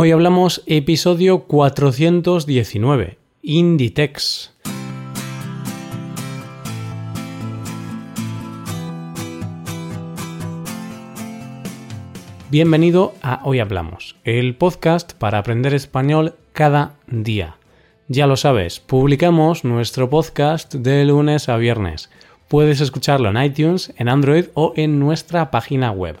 Hoy hablamos episodio 419, Inditex. Bienvenido a Hoy Hablamos, el podcast para aprender español cada día. Ya lo sabes, publicamos nuestro podcast de lunes a viernes. Puedes escucharlo en iTunes, en Android o en nuestra página web.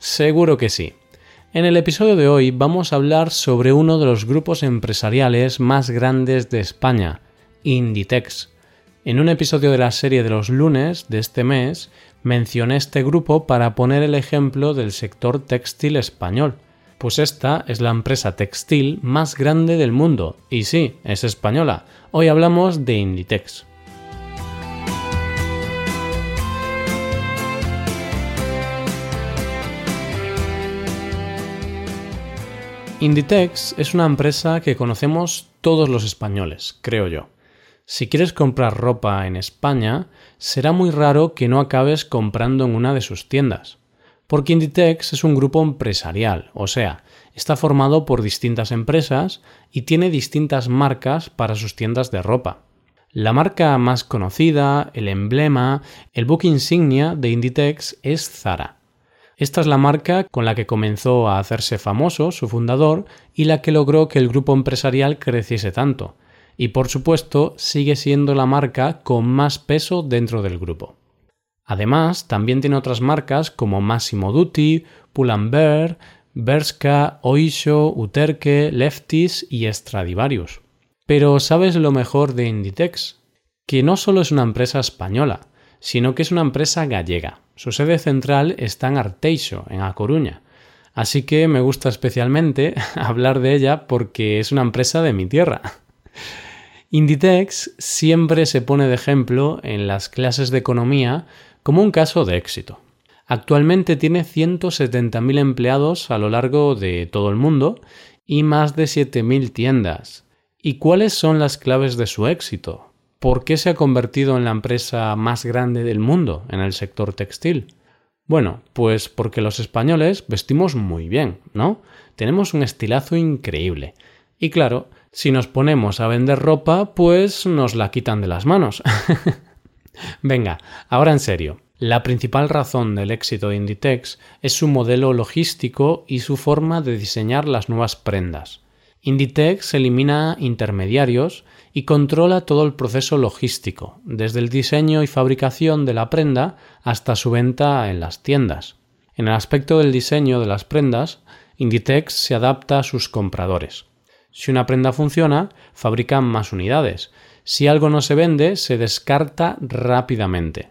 Seguro que sí. En el episodio de hoy vamos a hablar sobre uno de los grupos empresariales más grandes de España, Inditex. En un episodio de la serie de los lunes de este mes mencioné este grupo para poner el ejemplo del sector textil español, pues esta es la empresa textil más grande del mundo, y sí, es española. Hoy hablamos de Inditex. Inditex es una empresa que conocemos todos los españoles, creo yo. Si quieres comprar ropa en España, será muy raro que no acabes comprando en una de sus tiendas. Porque Inditex es un grupo empresarial, o sea, está formado por distintas empresas y tiene distintas marcas para sus tiendas de ropa. La marca más conocida, el emblema, el book insignia de Inditex es Zara. Esta es la marca con la que comenzó a hacerse famoso su fundador y la que logró que el grupo empresarial creciese tanto. Y por supuesto sigue siendo la marca con más peso dentro del grupo. Además, también tiene otras marcas como Massimo Dutti, Pull&Bear, Bershka, Oisho, Uterque, Lefties y Stradivarius. Pero ¿sabes lo mejor de Inditex? Que no solo es una empresa española, sino que es una empresa gallega. Su sede central está en Arteixo, en A Coruña. Así que me gusta especialmente hablar de ella porque es una empresa de mi tierra. Inditex siempre se pone de ejemplo en las clases de economía como un caso de éxito. Actualmente tiene 170.000 empleados a lo largo de todo el mundo y más de 7.000 tiendas. ¿Y cuáles son las claves de su éxito? ¿Por qué se ha convertido en la empresa más grande del mundo en el sector textil? Bueno, pues porque los españoles vestimos muy bien, ¿no? Tenemos un estilazo increíble. Y claro, si nos ponemos a vender ropa, pues nos la quitan de las manos. Venga, ahora en serio. La principal razón del éxito de Inditex es su modelo logístico y su forma de diseñar las nuevas prendas. Inditex elimina intermediarios y controla todo el proceso logístico, desde el diseño y fabricación de la prenda hasta su venta en las tiendas. En el aspecto del diseño de las prendas, Inditex se adapta a sus compradores. Si una prenda funciona, fabrican más unidades. Si algo no se vende, se descarta rápidamente.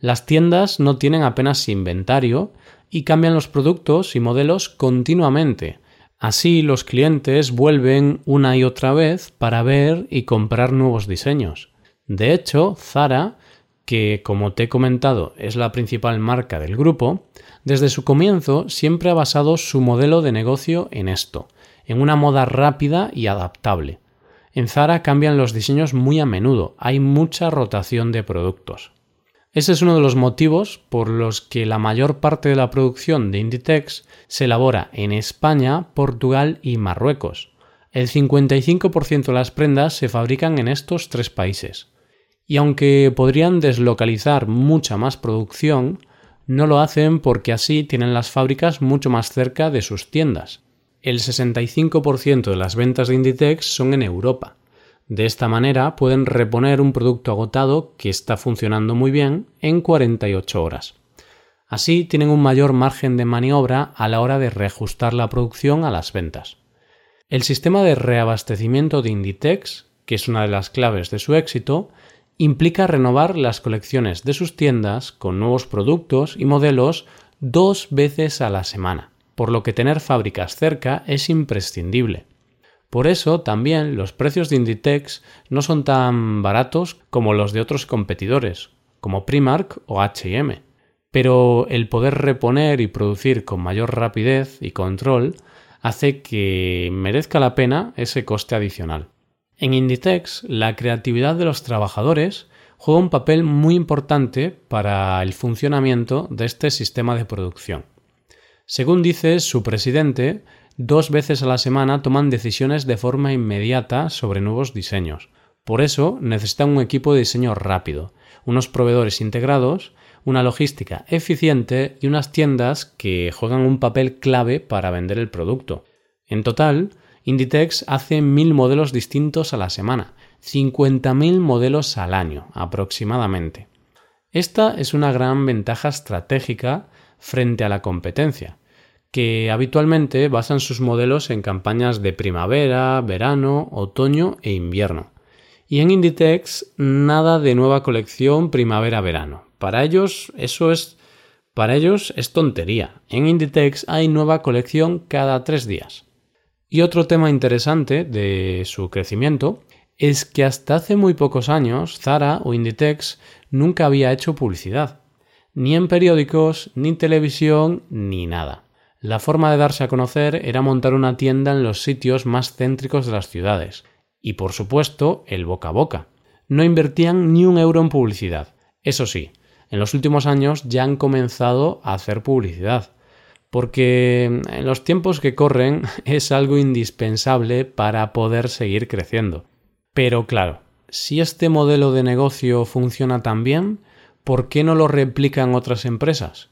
Las tiendas no tienen apenas inventario y cambian los productos y modelos continuamente, Así los clientes vuelven una y otra vez para ver y comprar nuevos diseños. De hecho, Zara, que como te he comentado es la principal marca del grupo, desde su comienzo siempre ha basado su modelo de negocio en esto, en una moda rápida y adaptable. En Zara cambian los diseños muy a menudo, hay mucha rotación de productos. Ese es uno de los motivos por los que la mayor parte de la producción de Inditex se elabora en España, Portugal y Marruecos. El 55% de las prendas se fabrican en estos tres países. Y aunque podrían deslocalizar mucha más producción, no lo hacen porque así tienen las fábricas mucho más cerca de sus tiendas. El 65% de las ventas de Inditex son en Europa de esta manera pueden reponer un producto agotado que está funcionando muy bien en 48 horas. Así tienen un mayor margen de maniobra a la hora de reajustar la producción a las ventas. El sistema de reabastecimiento de Inditex, que es una de las claves de su éxito, implica renovar las colecciones de sus tiendas con nuevos productos y modelos dos veces a la semana, por lo que tener fábricas cerca es imprescindible. Por eso también los precios de Inditex no son tan baratos como los de otros competidores, como Primark o HM. Pero el poder reponer y producir con mayor rapidez y control hace que merezca la pena ese coste adicional. En Inditex, la creatividad de los trabajadores juega un papel muy importante para el funcionamiento de este sistema de producción. Según dice su presidente, dos veces a la semana toman decisiones de forma inmediata sobre nuevos diseños. Por eso necesitan un equipo de diseño rápido, unos proveedores integrados, una logística eficiente y unas tiendas que juegan un papel clave para vender el producto. En total, Inditex hace mil modelos distintos a la semana, 50.000 modelos al año aproximadamente. Esta es una gran ventaja estratégica frente a la competencia, que habitualmente basan sus modelos en campañas de primavera, verano, otoño e invierno. Y en Inditex nada de nueva colección primavera-verano. Para ellos eso es para ellos es tontería. En Inditex hay nueva colección cada tres días. Y otro tema interesante de su crecimiento es que hasta hace muy pocos años Zara o Inditex nunca había hecho publicidad. Ni en periódicos, ni en televisión, ni nada. La forma de darse a conocer era montar una tienda en los sitios más céntricos de las ciudades. Y por supuesto, el boca a boca. No invertían ni un euro en publicidad. Eso sí, en los últimos años ya han comenzado a hacer publicidad. Porque en los tiempos que corren es algo indispensable para poder seguir creciendo. Pero claro, si este modelo de negocio funciona tan bien, ¿por qué no lo replican otras empresas?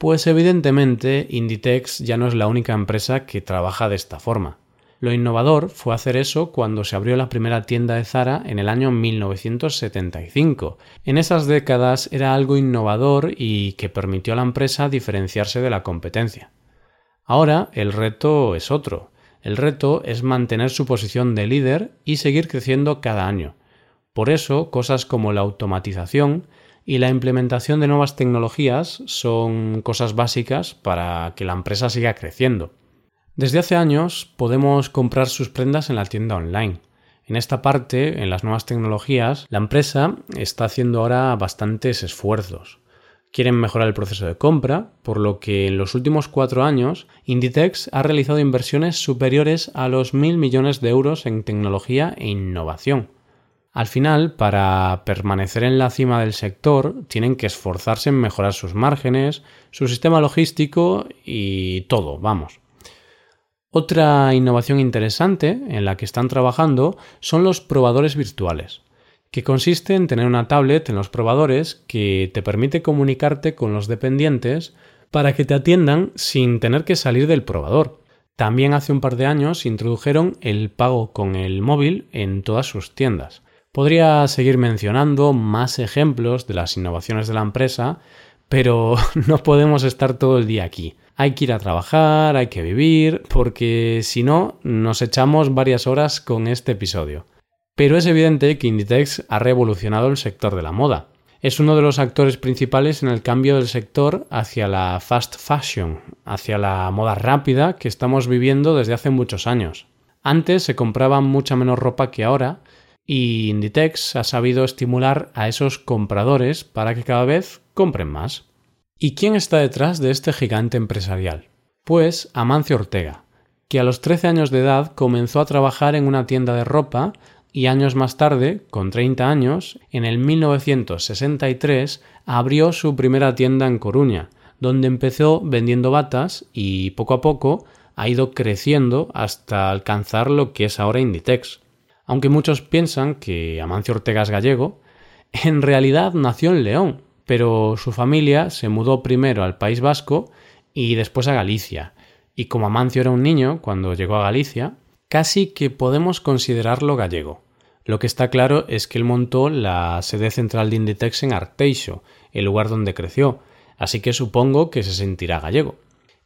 Pues evidentemente Inditex ya no es la única empresa que trabaja de esta forma. Lo innovador fue hacer eso cuando se abrió la primera tienda de Zara en el año 1975. En esas décadas era algo innovador y que permitió a la empresa diferenciarse de la competencia. Ahora el reto es otro. El reto es mantener su posición de líder y seguir creciendo cada año. Por eso, cosas como la automatización y la implementación de nuevas tecnologías son cosas básicas para que la empresa siga creciendo. Desde hace años podemos comprar sus prendas en la tienda online. En esta parte, en las nuevas tecnologías, la empresa está haciendo ahora bastantes esfuerzos. Quieren mejorar el proceso de compra, por lo que en los últimos cuatro años Inditex ha realizado inversiones superiores a los mil millones de euros en tecnología e innovación. Al final, para permanecer en la cima del sector, tienen que esforzarse en mejorar sus márgenes, su sistema logístico y todo, vamos. Otra innovación interesante en la que están trabajando son los probadores virtuales, que consiste en tener una tablet en los probadores que te permite comunicarte con los dependientes para que te atiendan sin tener que salir del probador. También hace un par de años introdujeron el pago con el móvil en todas sus tiendas. Podría seguir mencionando más ejemplos de las innovaciones de la empresa, pero no podemos estar todo el día aquí. Hay que ir a trabajar, hay que vivir, porque si no, nos echamos varias horas con este episodio. Pero es evidente que Inditex ha revolucionado el sector de la moda. Es uno de los actores principales en el cambio del sector hacia la fast fashion, hacia la moda rápida que estamos viviendo desde hace muchos años. Antes se compraba mucha menos ropa que ahora, y Inditex ha sabido estimular a esos compradores para que cada vez compren más. ¿Y quién está detrás de este gigante empresarial? Pues Amancio Ortega, que a los 13 años de edad comenzó a trabajar en una tienda de ropa y años más tarde, con 30 años, en el 1963, abrió su primera tienda en Coruña, donde empezó vendiendo batas y poco a poco ha ido creciendo hasta alcanzar lo que es ahora Inditex. Aunque muchos piensan que Amancio Ortega es gallego, en realidad nació en León, pero su familia se mudó primero al País Vasco y después a Galicia. Y como Amancio era un niño cuando llegó a Galicia, casi que podemos considerarlo gallego. Lo que está claro es que él montó la sede central de Inditex en Arteixo, el lugar donde creció, así que supongo que se sentirá gallego.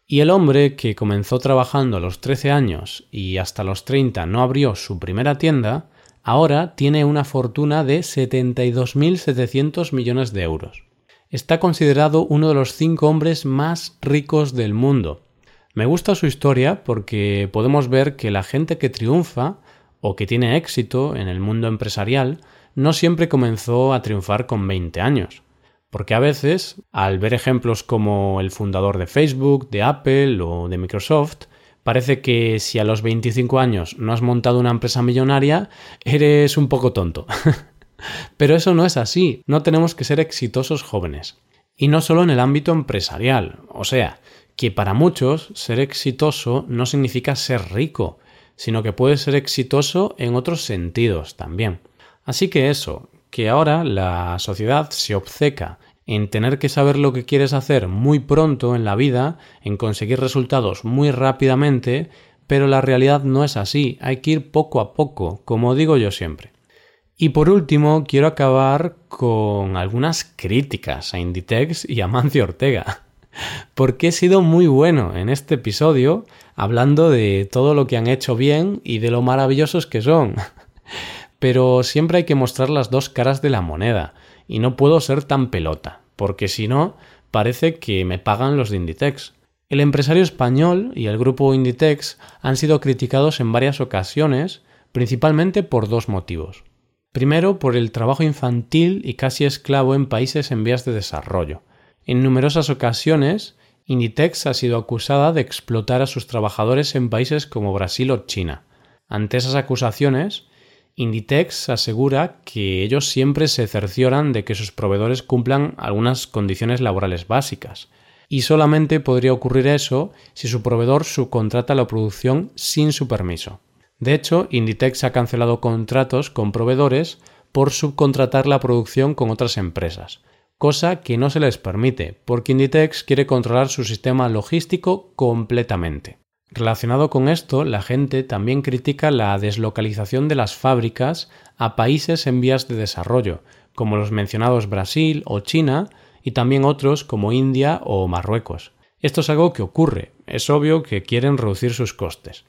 Y el hombre que comenzó trabajando a los 13 años y hasta los 30 no abrió su primera tienda, ahora tiene una fortuna de 72.700 millones de euros. Está considerado uno de los cinco hombres más ricos del mundo. Me gusta su historia porque podemos ver que la gente que triunfa o que tiene éxito en el mundo empresarial no siempre comenzó a triunfar con 20 años. Porque a veces, al ver ejemplos como el fundador de Facebook, de Apple o de Microsoft, parece que si a los 25 años no has montado una empresa millonaria, eres un poco tonto. Pero eso no es así, no tenemos que ser exitosos jóvenes. Y no solo en el ámbito empresarial, o sea, que para muchos ser exitoso no significa ser rico, sino que puede ser exitoso en otros sentidos también. Así que eso, que ahora la sociedad se obceca en tener que saber lo que quieres hacer muy pronto en la vida, en conseguir resultados muy rápidamente, pero la realidad no es así, hay que ir poco a poco, como digo yo siempre. Y por último, quiero acabar con algunas críticas a Inditex y a Mancio Ortega porque he sido muy bueno en este episodio hablando de todo lo que han hecho bien y de lo maravillosos que son. Pero siempre hay que mostrar las dos caras de la moneda, y no puedo ser tan pelota, porque si no, parece que me pagan los de Inditex. El empresario español y el grupo Inditex han sido criticados en varias ocasiones, principalmente por dos motivos. Primero, por el trabajo infantil y casi esclavo en países en vías de desarrollo, en numerosas ocasiones, Inditex ha sido acusada de explotar a sus trabajadores en países como Brasil o China. Ante esas acusaciones, Inditex asegura que ellos siempre se cercioran de que sus proveedores cumplan algunas condiciones laborales básicas, y solamente podría ocurrir eso si su proveedor subcontrata la producción sin su permiso. De hecho, Inditex ha cancelado contratos con proveedores por subcontratar la producción con otras empresas, cosa que no se les permite, porque Inditex quiere controlar su sistema logístico completamente. Relacionado con esto, la gente también critica la deslocalización de las fábricas a países en vías de desarrollo, como los mencionados Brasil o China, y también otros como India o Marruecos. Esto es algo que ocurre, es obvio que quieren reducir sus costes.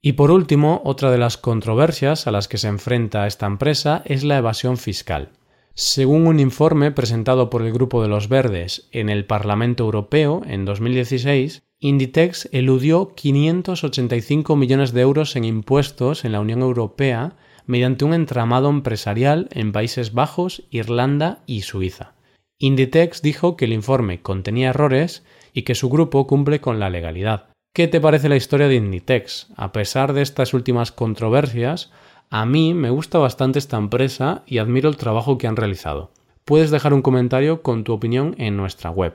Y por último, otra de las controversias a las que se enfrenta esta empresa es la evasión fiscal. Según un informe presentado por el Grupo de los Verdes en el Parlamento Europeo en 2016, Inditex eludió 585 millones de euros en impuestos en la Unión Europea mediante un entramado empresarial en Países Bajos, Irlanda y Suiza. Inditex dijo que el informe contenía errores y que su grupo cumple con la legalidad. ¿Qué te parece la historia de Inditex? A pesar de estas últimas controversias, a mí me gusta bastante esta empresa y admiro el trabajo que han realizado. Puedes dejar un comentario con tu opinión en nuestra web.